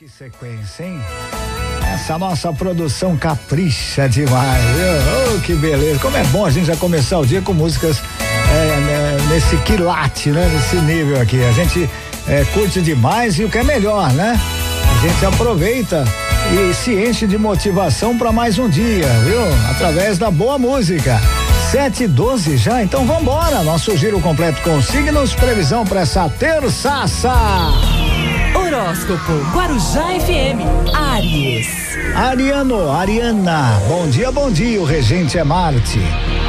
Que sequência, hein? Essa nossa produção capricha demais, viu? Oh, que beleza. Como é bom a gente já começar o dia com músicas é, né, nesse quilate, né? Nesse nível aqui. A gente é, curte demais e o que é melhor, né? A gente aproveita e se enche de motivação para mais um dia, viu? Através da boa música. Sete e doze já, então vambora. Nosso giro completo com signos, previsão para essa terça-feira. Horóscopo Guarujá FM Aries. Ariano, Ariana, bom dia, bom dia. O regente é Marte.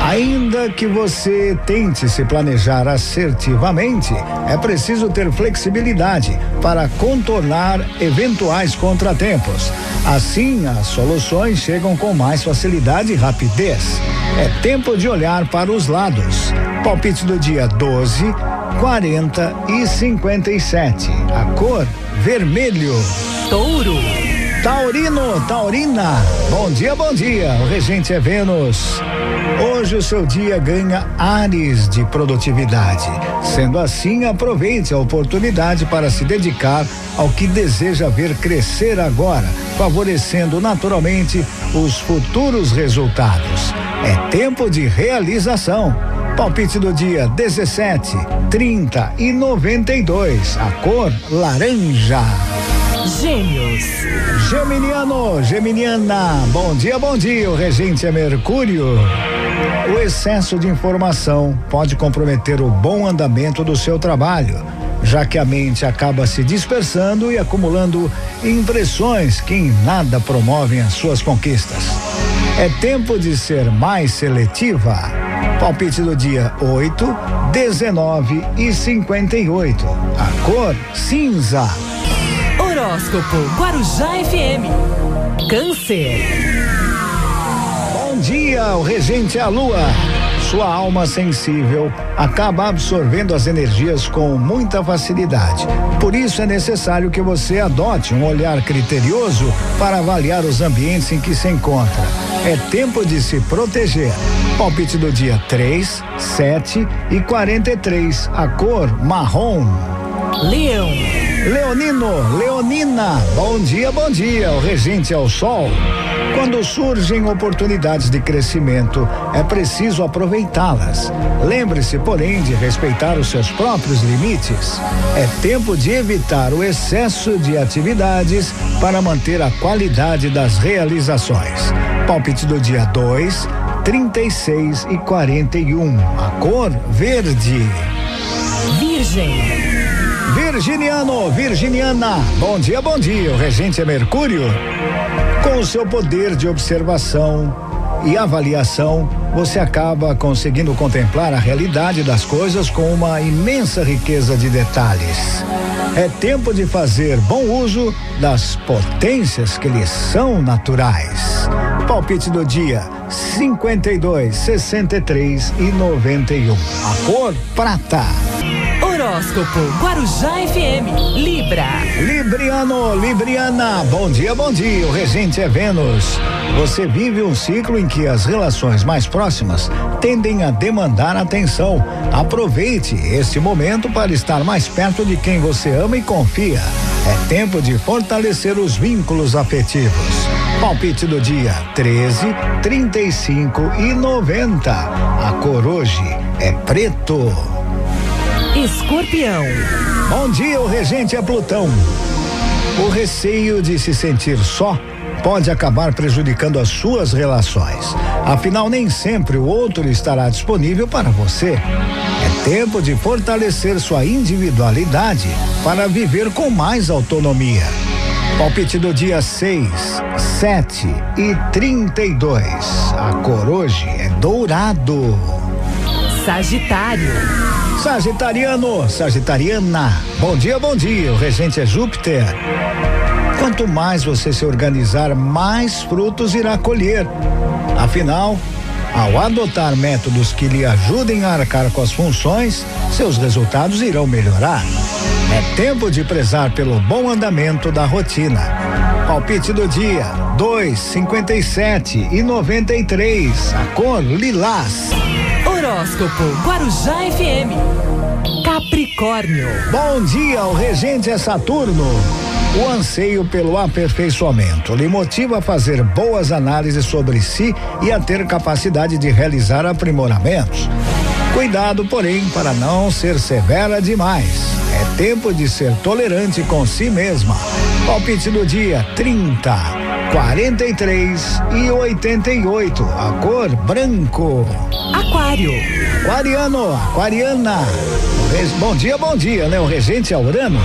Ainda que você tente se planejar assertivamente, é preciso ter flexibilidade para contornar eventuais contratempos. Assim, as soluções chegam com mais facilidade e rapidez. É tempo de olhar para os lados. Palpite do dia 12, 40 e 57. A cor vermelho. Touro. Taurino, Taurina, bom dia, bom dia. O regente é Vênus. Hoje o seu dia ganha ares de produtividade. Sendo assim, aproveite a oportunidade para se dedicar ao que deseja ver crescer agora, favorecendo naturalmente os futuros resultados. É tempo de realização. Palpite do dia 17, 30 e 92. A cor laranja. Gêmeos. Geminiano, Geminiana, bom dia, bom dia. O regente é Mercúrio. O excesso de informação pode comprometer o bom andamento do seu trabalho, já que a mente acaba se dispersando e acumulando impressões que em nada promovem as suas conquistas. É tempo de ser mais seletiva. Palpite do dia 8, 19 e 58. A cor cinza. Horóscopo Guarujá FM. Câncer. Bom dia, o regente é a lua. Sua alma sensível acaba absorvendo as energias com muita facilidade. Por isso é necessário que você adote um olhar criterioso para avaliar os ambientes em que se encontra. É tempo de se proteger. Palpite do dia 3, 7 e 43. A cor marrom. Leão. Leonino, Leonina, bom dia, bom dia. O regente é o sol. Quando surgem oportunidades de crescimento, é preciso aproveitá-las. Lembre-se, porém, de respeitar os seus próprios limites. É tempo de evitar o excesso de atividades para manter a qualidade das realizações. Palpite do dia 2, 36 e 41. A cor verde. Virgem. Virginiano, Virginiana, bom dia, bom dia. O regente é Mercúrio. Com o seu poder de observação e avaliação, você acaba conseguindo contemplar a realidade das coisas com uma imensa riqueza de detalhes. É tempo de fazer bom uso das potências que lhes são naturais. Palpite do dia: 52, 63 e 91. A cor prata. Horóscopo Guarujá FM Libra. Libriano, Libriana, bom dia, bom dia. O regente é Vênus. Você vive um ciclo em que as relações mais próximas tendem a demandar atenção. Aproveite este momento para estar mais perto de quem você ama e confia. É tempo de fortalecer os vínculos afetivos. Palpite do dia 13, 35 e 90. A cor hoje é preto. Escorpião. Bom dia, o regente é Plutão. O receio de se sentir só pode acabar prejudicando as suas relações. Afinal, nem sempre o outro estará disponível para você. É tempo de fortalecer sua individualidade para viver com mais autonomia. Palpite do dia 6, 7 e 32. A cor hoje é dourado. Sagitário. Sagitariano, Sagitariana, bom dia, bom dia. O regente é Júpiter. Quanto mais você se organizar, mais frutos irá colher. Afinal, ao adotar métodos que lhe ajudem a arcar com as funções, seus resultados irão melhorar. É tempo de prezar pelo bom andamento da rotina. Palpite do dia: 2, 57 e 93. A cor lilás. Horóscopo Guarujá FM. Capricórnio. Bom dia, o regente é Saturno. O anseio pelo aperfeiçoamento lhe motiva a fazer boas análises sobre si e a ter capacidade de realizar aprimoramentos. Cuidado, porém, para não ser severa demais. É tempo de ser tolerante com si mesma. Palpite do dia 30, 43 e 88. A cor branco. Aquário. Aquariano, aquariana. Bom dia, bom dia, né? O regente é Urano.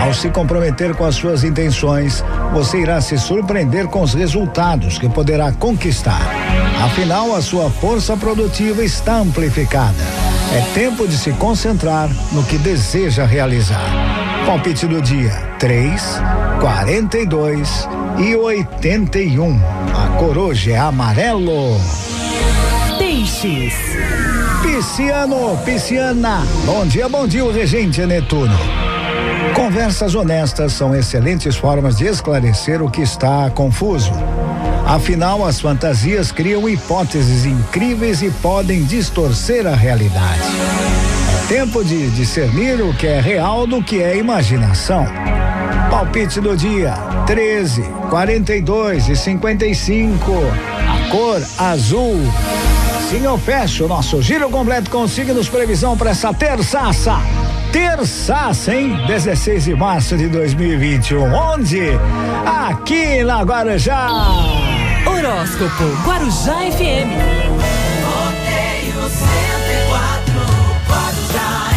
Ao se comprometer com as suas intenções, você irá se surpreender com os resultados que poderá conquistar. Afinal, a sua força produtiva está amplificada. É tempo de se concentrar no que deseja realizar. Palpite do dia: 3, 42 e 81. A cor hoje é amarelo. Peixes. Pisciano, pisciana. Bom dia, bom dia, o regente Netuno. Conversas honestas são excelentes formas de esclarecer o que está confuso. Afinal, as fantasias criam hipóteses incríveis e podem distorcer a realidade. Tempo de discernir o que é real do que é imaginação. Palpite do dia: 13, 42 e 55. A cor azul. Sim, eu fecho o nosso giro completo com signos previsão para essa terça-aça terça, hein? 16 de março de 2021. Onde? Aqui na Guarujá. Horóscopo Guarujá FM. Rodeio 104 Guarujá